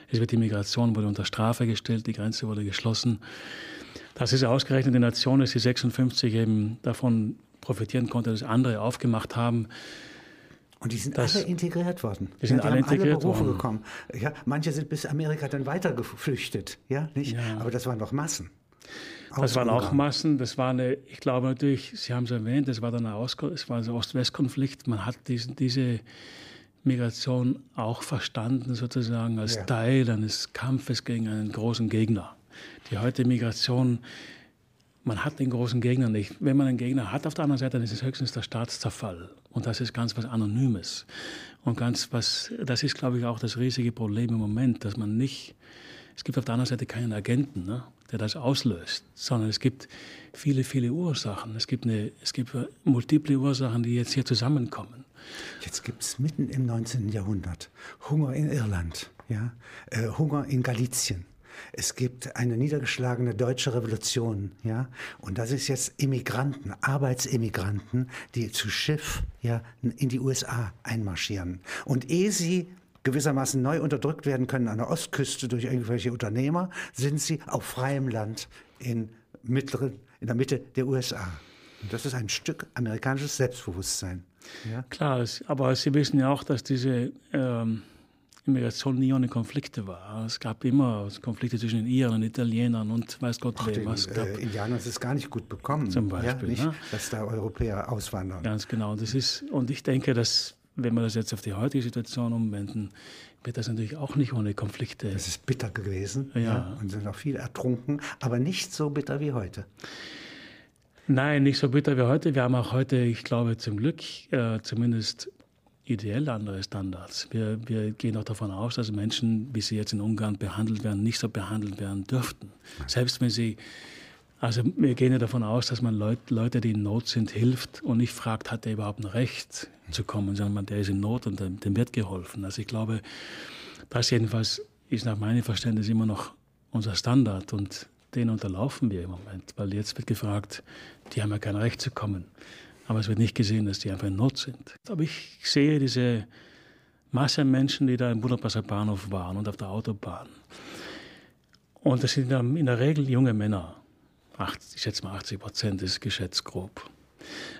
es wird die Migration wurde unter Strafe gestellt, die Grenze wurde geschlossen. Das ist ausgerechnet die Nation, dass die 56 eben davon profitieren konnte, dass andere aufgemacht haben. Und die sind Das- alle integriert worden. Die sind ja, die alle haben alle Berufe worden. gekommen. Ja, manche sind bis Amerika dann weiter geflüchtet. Ja, nicht? Ja. Aber das waren doch Massen. Das waren auch. Massen. Das war eine, ich glaube natürlich, Sie haben es erwähnt, das war dann ein Ost, es war ein Ost-West-Konflikt. Man hat diesen, diese Migration auch verstanden, sozusagen als Ja. Teil eines Kampfes gegen einen großen Gegner. Die heutige Migration, man hat den großen Gegner nicht. Wenn man einen Gegner hat auf der anderen Seite, dann ist es höchstens der Staatszerfall. Und das ist ganz was Anonymes. Und ganz was, das ist, glaube ich, auch das riesige Problem im Moment, dass man nicht, es gibt auf der anderen Seite keinen Agenten, ne, der das auslöst, sondern es gibt viele, viele Ursachen. Es gibt, eine, es gibt multiple Ursachen, die jetzt hier zusammenkommen. Jetzt gibt es mitten im 19. Jahrhundert Hunger in Irland, ja? äh, Hunger in Galizien. Es gibt eine niedergeschlagene deutsche Revolution, ja, und das ist jetzt Immigranten, Arbeitsemigranten, die zu Schiff ja, in die USA einmarschieren. Und ehe sie gewissermaßen neu unterdrückt werden können an der Ostküste durch irgendwelche Unternehmer, sind sie auf freiem Land in, mittleren, in der Mitte der USA. Und das ist ein Stück amerikanisches Selbstbewusstsein. Ja? Klar, aber Sie wissen ja auch, dass diese ähm, Immigration nie ohne Konflikte war. Es gab immer Konflikte zwischen den Iren und Italienern und weiß Gott Ach, wem. Es gab äh, Indianern ist es gar nicht gut bekommen. Zum Beispiel, ja, nicht, ne? dass da Europäer auswandern. Ganz genau. Das ist, und ich denke, dass, wenn wir das jetzt auf die heutige Situation umwenden, wird das natürlich auch nicht ohne Konflikte. Das ist bitter gewesen Ja. und sind auch viel ertrunken, aber nicht so bitter wie heute. Nein, nicht so bitter wie heute. Wir haben auch heute, ich glaube, zum Glück äh, zumindest ideell andere Standards. Wir, wir gehen auch davon aus, dass Menschen, wie sie jetzt in Ungarn behandelt werden, nicht so behandelt werden dürften. Selbst wenn sie Also wir gehen ja davon aus, dass man Leut, Leute, die in Not sind, hilft und nicht fragt, hat er überhaupt ein Recht zu kommen, sondern der ist in Not und dem, dem wird geholfen. Also ich glaube, das jedenfalls ist nach meinem Verständnis immer noch unser Standard und den unterlaufen wir im Moment, weil jetzt wird gefragt, die haben ja kein Recht zu kommen. Aber es wird nicht gesehen, dass die einfach in Not sind. Aber ich sehe diese Masse Menschen, die da im Budapester Bahnhof waren und auf der Autobahn. Und das sind in der Regel junge Männer. Ich schätze mal 80 Prozent ist geschätzt grob.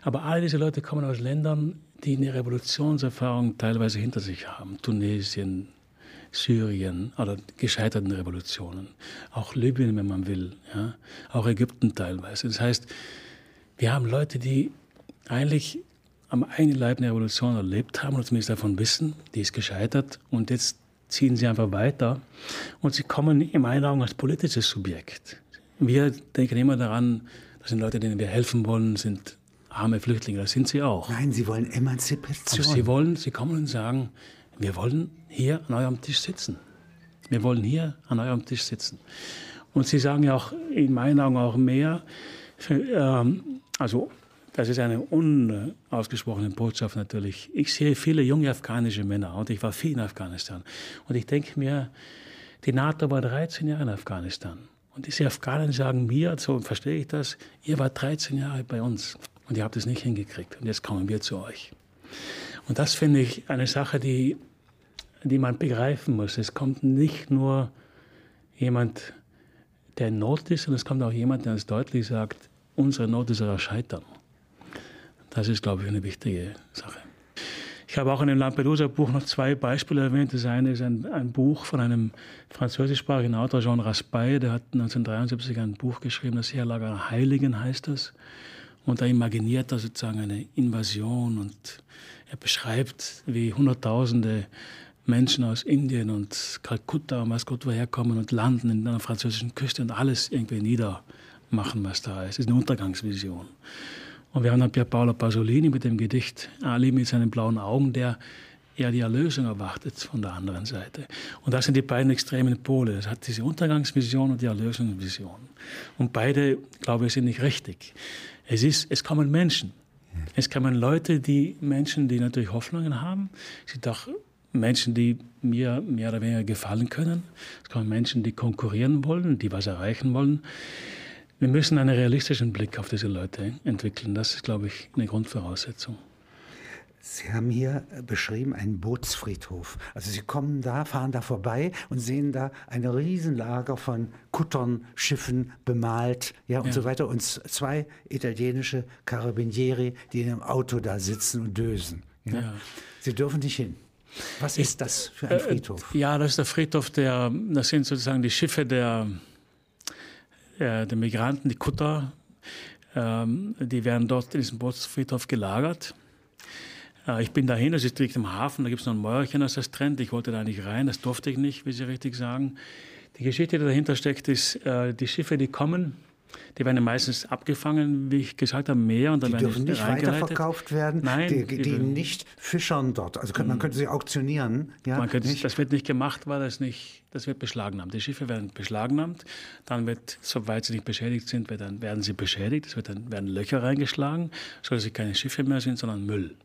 Aber all diese Leute kommen aus Ländern, die eine Revolutionserfahrung teilweise hinter sich haben. Tunesien, Syrien oder gescheiterten Revolutionen. Auch Libyen, wenn man will. Ja? Auch Ägypten teilweise. Das heißt, wir haben Leute, die eigentlich am eigenen Leib eine Revolution erlebt haben oder zumindest davon wissen, die ist gescheitert und jetzt ziehen sie einfach weiter und sie kommen in meinen Augen als politisches Subjekt. Wir denken immer daran, das sind Leute, denen wir helfen wollen, sind arme Flüchtlinge, das sind sie auch. Nein, sie wollen Emanzipation. Aber sie wollen, sie kommen und sagen, wir wollen hier an eurem Tisch sitzen. Wir wollen hier an eurem Tisch sitzen. Und sie sagen ja auch in meinen Augen auch mehr, ähm, also das ist eine unausgesprochene Botschaft natürlich. Ich sehe viele junge afghanische Männer und ich war viel in Afghanistan. Und ich denke mir, die NATO war 13 Jahre in Afghanistan. Und diese Afghanen sagen mir, so verstehe ich das, ihr wart 13 Jahre bei uns und ihr habt es nicht hingekriegt. Und jetzt kommen wir zu euch. Und das finde ich eine Sache, die, die man begreifen muss. Es kommt nicht nur jemand, der in Not ist, sondern es kommt auch jemand, der uns deutlich sagt, unsere Not ist euer Scheitern. Das ist, glaube ich, eine wichtige Sache. Ich habe auch in dem Lampedusa-Buch noch zwei Beispiele erwähnt. Das eine ist ein, ein Buch von einem französischsprachigen Autor, Jean Raspail. Der hat 1973 ein Buch geschrieben, das Heerlager Heiligen heißt das. Und da imaginiert er sozusagen eine Invasion und er beschreibt, wie Hunderttausende Menschen aus Indien und Kalkutta und was Gott woher kommen und landen in einer französischen Küste und alles irgendwie niedermachen, was da ist. Es ist eine Untergangsvision. Und wir haben dann Pier Paolo Pasolini mit dem Gedicht Ali mit seinen blauen Augen, der eher die Erlösung erwartet von der anderen Seite. Und das sind die beiden extremen Pole. Es hat diese Untergangsvision und die Erlösungsvision. Und beide, glaube ich, sind nicht richtig. Es ist, es kommen Menschen. Es kommen Leute, die Menschen, die natürlich Hoffnungen haben. Es sind auch Menschen, die mir mehr oder weniger gefallen können. Es kommen Menschen, die konkurrieren wollen, die was erreichen wollen. Wir müssen einen realistischen Blick auf diese Leute entwickeln. Das ist, glaube ich, eine Grundvoraussetzung. Sie haben hier beschrieben einen Bootsfriedhof. Also Sie kommen da, fahren da vorbei und sehen da eine Riesenlager von Kuttern, Schiffen bemalt, ja und ja. so weiter und zwei italienische Carabinieri, die in einem Auto da sitzen und dösen. Ja? Ja. Sie dürfen nicht hin. Was ist das für ein äh, Friedhof? Ja, das ist der Friedhof der, das sind sozusagen die Schiffe der äh, der Migranten, die Kutter, ähm, die werden dort in diesem Bootsfriedhof gelagert. Äh, ich bin dahin, das ist direkt im Hafen, da gibt es noch ein Mäuerchen, das das trennt. Ich wollte da nicht rein, das durfte ich nicht, wie Sie richtig sagen. Die Geschichte, die dahinter steckt, ist, äh, die Schiffe, die kommen, die werden meistens abgefangen, wie ich gesagt habe, mehr und dann die dürfen nicht weiterverkauft werden. Nein, die, die, die nicht fischern dort. Also man könnte sie auktionieren. Ja, man könnte, das wird nicht gemacht, weil das nicht, das wird beschlagnahmt. Die Schiffe werden beschlagnahmt, dann wird, soweit sie nicht beschädigt sind, dann werden sie beschädigt. Es wird dann werden Löcher reingeschlagen, sodass sie keine Schiffe mehr sind, sondern Müll.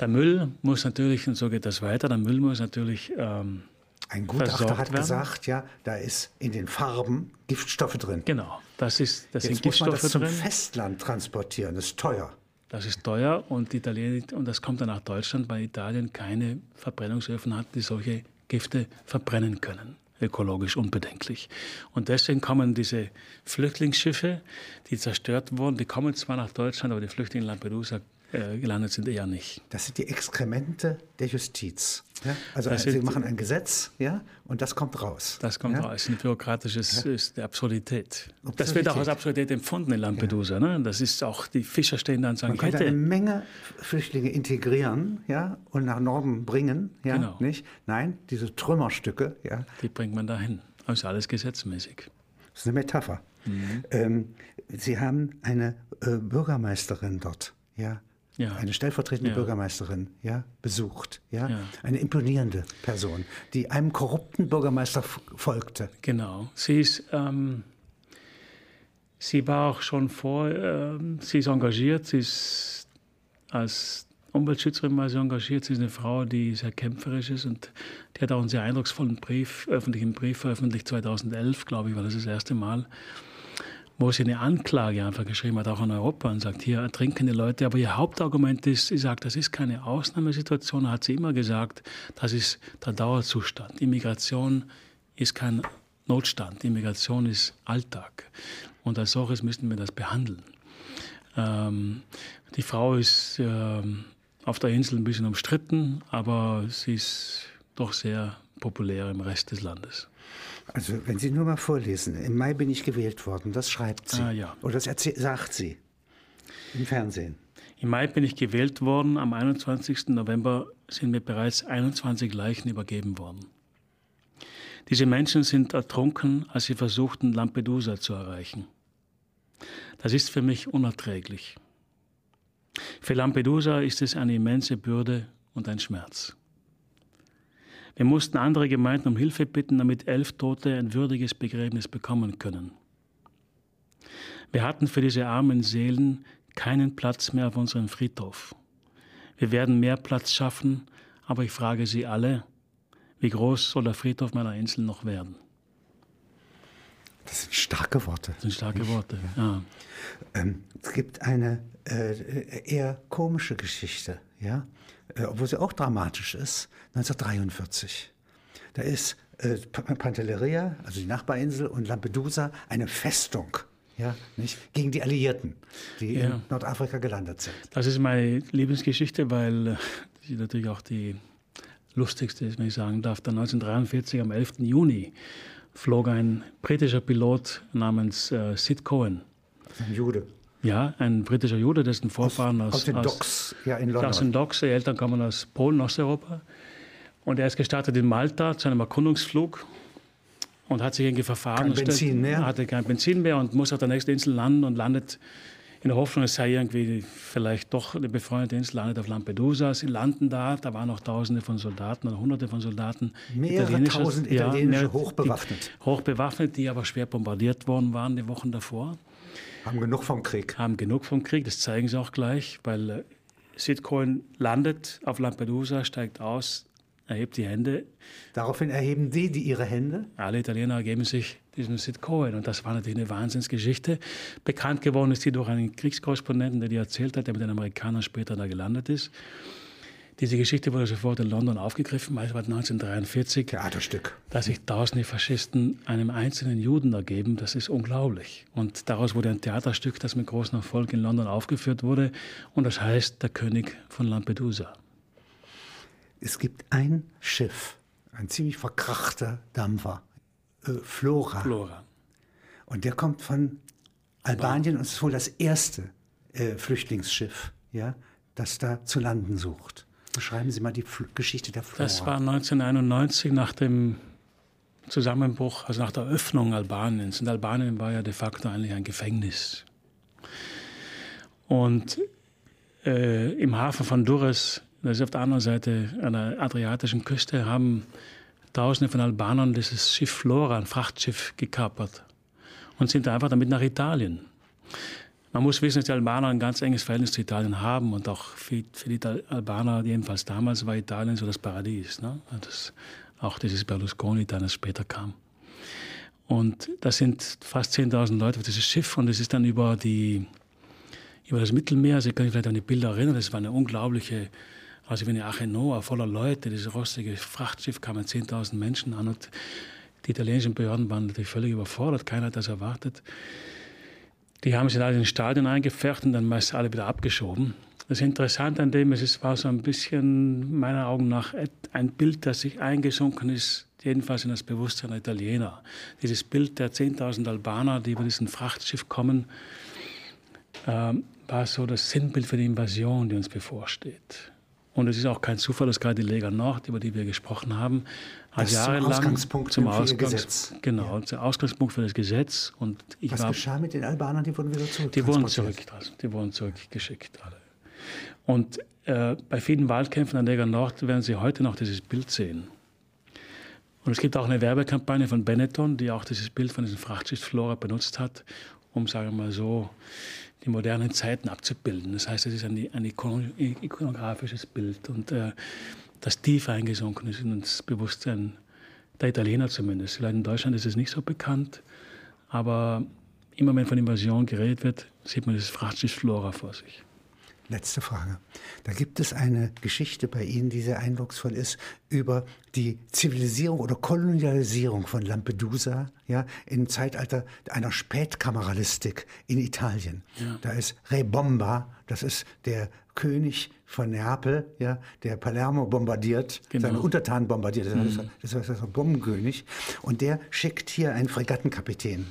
Der Müll muss natürlich, und so geht das weiter, der Müll muss natürlich ähm, ein Gutachter hat werden. gesagt, ja, da ist in den Farben Giftstoffe drin. Genau, das ist das Jetzt sind Giftstoffe muss man das drin. zum Festland transportieren, das ist teuer. Das ist teuer und, Italien, und das kommt dann nach Deutschland, weil Italien keine Verbrennungsöfen hat, die solche Gifte verbrennen können ökologisch unbedenklich. Und deswegen kommen diese Flüchtlingsschiffe, die zerstört wurden, die kommen zwar nach Deutschland, aber die Flüchtlinge in Lampedusa äh, gelandet sind eher nicht. Das sind die Exkremente der Justiz. Ja? Also das Sie machen ein Gesetz, ja, und das kommt raus. Das kommt ja? raus. Ein bürokratisches ja? ist Absurdität. Absurdität. Das wird auch als Absurdität empfunden in Lampedusa. Ne? Das ist auch, die Fischer stehen da und sagen, Man könnte eine Menge Flüchtlinge integrieren, ja, und nach Norden bringen, ja, genau. nicht? Nein, diese Trümmerstücke, ja. Die bringt man dahin. Das ist alles gesetzmäßig. Das ist eine Metapher. Mhm. Ähm, Sie haben eine äh, Bürgermeisterin dort, ja ja. eine stellvertretende ja. Bürgermeisterin ja, besucht. Ja? ja? Eine imponierende Person, die einem korrupten Bürgermeister folgte. Genau. Sie ist, ähm, Sie war auch schon vor, äh, sie ist engagiert, sie ist als Umweltschützerin war sie engagiert. Sie ist eine Frau, die sehr kämpferisch ist und die hat auch einen sehr eindrucksvollen Brief, öffentlichen Brief veröffentlicht, 2011, glaube ich, war das das erste Mal, wo sie eine Anklage einfach geschrieben hat, auch an Europa und sagt, hier ertrinkende Leute. Aber ihr Hauptargument ist, sie sagt, das ist keine Ausnahmesituation, hat sie immer gesagt, das ist der Dauerzustand. Immigration ist kein Notstand, Immigration ist Alltag. Und als solches müssen wir das behandeln. Ähm, die Frau ist ähm, auf der Insel ein bisschen umstritten, aber sie ist doch sehr populär im Rest des Landes. Also wenn Sie nur mal vorlesen, im Mai bin ich gewählt worden, das schreibt sie. Ah, ja. Oder das sagt sie im Fernsehen. Im Mai bin ich gewählt worden, am 21. November sind mir bereits 21 Leichen übergeben worden. Diese Menschen sind ertrunken, als sie versuchten, Lampedusa zu erreichen. Das ist für mich unerträglich. Für Lampedusa ist es eine immense Bürde und ein Schmerz. Wir mussten andere Gemeinden um Hilfe bitten, damit elf Tote ein würdiges Begräbnis bekommen können. Wir hatten für diese armen Seelen keinen Platz mehr auf unserem Friedhof. Wir werden mehr Platz schaffen, aber ich frage Sie alle, wie groß soll der Friedhof meiner Insel noch werden? Das sind starke Worte. Das sind starke Worte, ja. Ähm, es gibt eine äh, eher komische Geschichte, ja, äh, obwohl sie auch dramatisch ist, 1943. Da ist äh, Pantelleria, also die Nachbarinsel, und Lampedusa eine Festung. Ja, nicht? Gegen die Alliierten, die ja. in Nordafrika gelandet sind. Das ist meine Lieblingsgeschichte, weil äh, die natürlich auch die lustigste ist, wenn ich sagen darf. Dann 1943 am 11. Juni flog ein britischer Pilot namens äh, Sid Cohen. Ein Jude. Ja, ein britischer Jude, dessen Vorfahren aus, aus, aus den Docks, ja, in London. Aus den Docks, die Eltern kommen aus Polen, Osteuropa. Und er ist gestartet in Malta zu einem Erkundungsflug und hat sich irgendwie verfahren. Kein Benzin mehr? Hatte kein Benzin mehr und muss auf der nächsten Insel landen und landet in der Hoffnung, es sei irgendwie vielleicht doch eine befreundete Insel, landet auf Lampedusa. Sie landen da, da waren noch Tausende von Soldaten oder Hunderte von Soldaten. Mehrere tausend italienische, ja, hochbewaffnet. Die, hochbewaffnet, die aber schwer bombardiert worden waren die Wochen davor. Haben genug vom Krieg. Haben genug vom Krieg, das zeigen sie auch gleich, weil äh, Sitcoin landet auf Lampedusa, steigt aus, erhebt die Hände. Daraufhin erheben die, die ihre Hände? Alle Italiener ergeben sich diesem Sid Cohen. Und das war natürlich eine Wahnsinnsgeschichte. Bekannt geworden ist sie durch einen Kriegskorrespondenten, der die erzählt hat, der mit den Amerikanern später da gelandet ist. Diese Geschichte wurde sofort in London aufgegriffen, weil es war 1943. Theaterstück. Dass sich tausende Faschisten einem einzelnen Juden ergeben, das ist unglaublich. Und daraus wurde ein Theaterstück, das mit großem Erfolg in London aufgeführt wurde. Und das heißt Der König von Lampedusa. Es gibt ein Schiff, ein ziemlich verkrachter Dampfer, äh, Flora. Flora. Und der kommt von Albanien und ist wohl das erste äh, Flüchtlingsschiff, ja, das da zu landen sucht. Beschreiben Sie mal die F Geschichte der Flora. Das war 1991 nach dem Zusammenbruch, also nach der Öffnung Albaniens. Und Albanien war ja de facto eigentlich ein Gefängnis. Und äh, im Hafen von Durres, das ist auf der anderen Seite an der adriatischen Küste, haben Tausende von Albanern dieses Schiff Flora, ein Frachtschiff, gekapert und sind einfach damit nach Italien. Man muss wissen, dass die Albaner ein ganz enges Verhältnis zu Italien haben und auch für, für die Albaner, jedenfalls damals, war Italien so das Paradies. Ne? Das, auch dieses Berlusconi, dann es später kam. Und das sind fast 10.000 Leute auf dieses Schiff und es ist dann über, die, über das Mittelmeer, Sie können sich vielleicht an die Bilder erinnern, das war eine unglaubliche, also wie eine Achenoa voller Leute, dieses rostige Frachtschiff kamen 10.000 Menschen an und die italienischen Behörden waren natürlich völlig überfordert, keiner hat das erwartet. Die haben sich alle in den Stadion eingepfercht und dann meist alle wieder abgeschoben. Das Interessante an dem ist, es war so ein bisschen meiner Augen nach ein Bild, das sich eingesunken ist, jedenfalls in das Bewusstsein der Italiener. Dieses Bild der 10.000 Albaner, die über diesen Frachtschiff kommen, äh, war so das Sinnbild für die Invasion, die uns bevorsteht. Und es ist auch kein Zufall, dass gerade die Lega Nord, über die wir gesprochen haben, hat jahrelang Ausgangspunkt zum Ausgangs Gesetz. Genau, ja. Ausgangspunkt für das Gesetz. Und ich Was war, geschah mit den Albanern? Die wurden wieder zurück. Die wurden zurück, die wurden zurückgeschickt alle. Und äh, bei vielen Wahlkämpfen an Lega Nord werden Sie heute noch dieses Bild sehen. Und es gibt auch eine Werbekampagne von Benetton, die auch dieses Bild von diesem Frachtschiff Flora benutzt hat, um, sagen wir mal so, die modernen Zeiten abzubilden. Das heißt, es ist ein, ein ikonografisches Bild und äh, das tief eingesunken ist in das Bewusstsein der Italiener zumindest. Vielleicht in Deutschland ist es nicht so bekannt, aber immer wenn von Invasion geredet wird, sieht man das Fratschisch Flora vor sich. Letzte Frage. Da gibt es eine Geschichte bei Ihnen, die sehr eindrucksvoll ist, über die Zivilisierung oder Kolonialisierung von Lampedusa ja, im Zeitalter einer Spätkameralistik in Italien. Ja. Da ist Re Bomba, das ist der König von Neapel, ja, der Palermo bombardiert, genau. seine Untertanen bombardiert, das heißt, mhm. das das ist Bombenkönig. Und der schickt hier einen Fregattenkapitän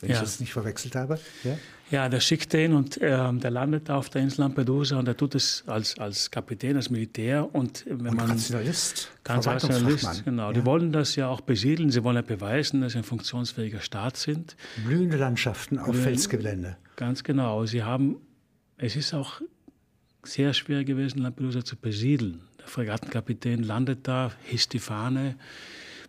wenn ja. ich das nicht verwechselt habe. Ja, ja der schickt den und äh, der landet auf der Insel Lampedusa und der tut es als, als Kapitän, als Militär. Und wenn und man. Rationalist. Ganz Rationalist, genau. Ja. Die wollen das ja auch besiedeln, sie wollen ja beweisen, dass sie ein funktionsfähiger Staat sind. Blühende Landschaften auf Felsgelände. Ganz genau. Sie haben, es ist auch sehr schwer gewesen, Lampedusa zu besiedeln. Der Fregattenkapitän landet da, hisst die Fahne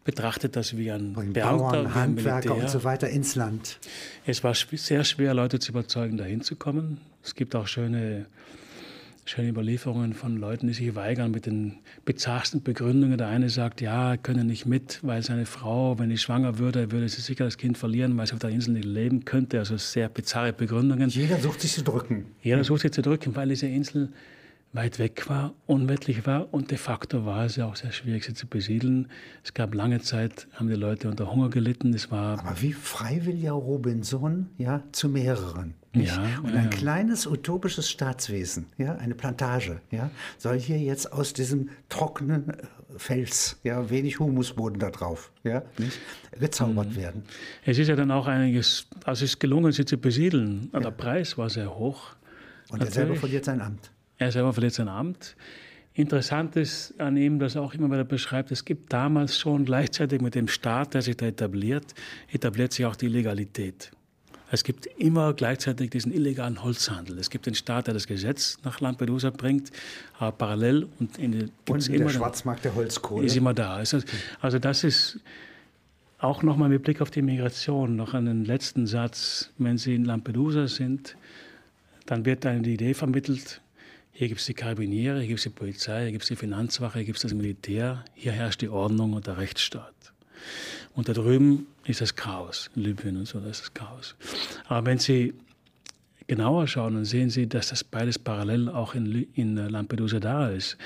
betrachtet das wie ein Beamter, Bauern, Handwerker und so weiter ins Land. Es war sehr schwer, Leute zu überzeugen, dahin zu kommen. Es gibt auch schöne, schöne Überlieferungen von Leuten, die sich weigern mit den bizarrsten Begründungen. Der eine sagt, ja, er könne nicht mit, weil seine Frau, wenn sie schwanger würde, würde sie sicher das Kind verlieren, weil sie auf der Insel nicht leben könnte. Also sehr bizarre Begründungen. Jeder sucht sich zu drücken. Jeder sucht sich zu drücken, weil diese Insel weit weg war, unwettlich war und de facto war es ja auch sehr schwierig, sie zu besiedeln. Es gab lange Zeit, haben die Leute unter Hunger gelitten. Es war Aber wie freiwilliger Robinson, ja, zu mehreren. Nicht? Ja, und ein ja. kleines utopisches Staatswesen, ja, eine Plantage, ja, soll hier jetzt aus diesem trockenen äh, Fels, ja, wenig Humusboden da drauf, ja, nicht, gezaubert mhm. werden. Es ist ja dann auch einiges, also es ist gelungen, sie zu besiedeln. Ja. Der Preis war sehr hoch. Und er selber verliert sein Amt. Er selber verliert sein Amt. Interessant ist an ihm, dass er auch immer wieder beschreibt, es gibt damals schon gleichzeitig mit dem Staat, der sich da etabliert, etabliert sich auch die Legalität. Es gibt immer gleichzeitig diesen illegalen Holzhandel. Es gibt den Staat, der das Gesetz nach Lampedusa bringt, aber parallel und in die, und immer der Schwarzmarkt der Holzkohle ist immer da. Also, also das ist auch nochmal mit Blick auf die Migration noch einen letzten Satz. Wenn Sie in Lampedusa sind, dann wird eine Idee vermittelt, hier gibt es die Karabiniere, hier gibt es die Polizei, hier gibt es die Finanzwache, hier gibt es das Militär. Hier herrscht die Ordnung und der Rechtsstaat. Und da drüben ist das Chaos, in Libyen und so, das ist das Chaos. Aber wenn Sie genauer schauen, dann sehen Sie, dass das beides parallel auch in, in Lampedusa da ist.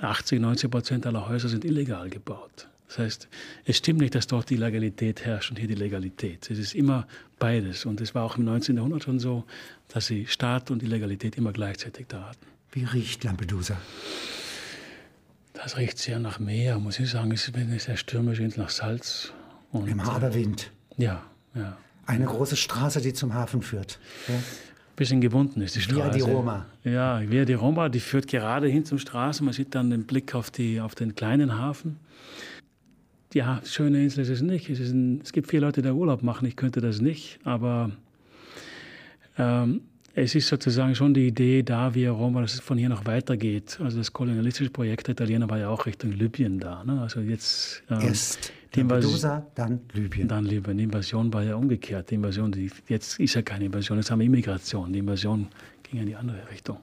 80, 90 Prozent aller Häuser sind illegal gebaut. Das heißt, es stimmt nicht, dass dort die Legalität herrscht und hier die Legalität. Es ist immer beides. Und es war auch im 19. Jahrhundert schon so, dass sie Staat und die Legalität immer gleichzeitig da hatten. Wie riecht Lampedusa? Das riecht sehr nach Meer, muss ich sagen. Es ist eine sehr stürmische Insel nach Salz. Und, Im Haderwind. Ja, ja. Eine große Straße, die zum Hafen führt. Ja. Bisschen gewunden ist die Straße. Via di Roma. Ja, Via di Roma, die führt gerade hin zum Straßen. Man sieht dann den Blick auf, die, auf den kleinen Hafen. Ja, schöne Insel ist es nicht. Es, ist ein, es gibt viele Leute, die da Urlaub machen. Ich könnte das nicht, aber ähm, es ist sozusagen schon die Idee da, wie Roma, dass es von hier noch weitergeht. Also das kolonialistische Projekt der Italiener war ja auch Richtung Libyen da. Ne? Also jetzt ähm, erst die Lampedusa, dann Libyen. Dann Libyen. Die Invasion war ja umgekehrt. Die Invasion, die, jetzt ist ja keine Invasion, jetzt haben wir Immigration. Die Invasion ging in die andere Richtung.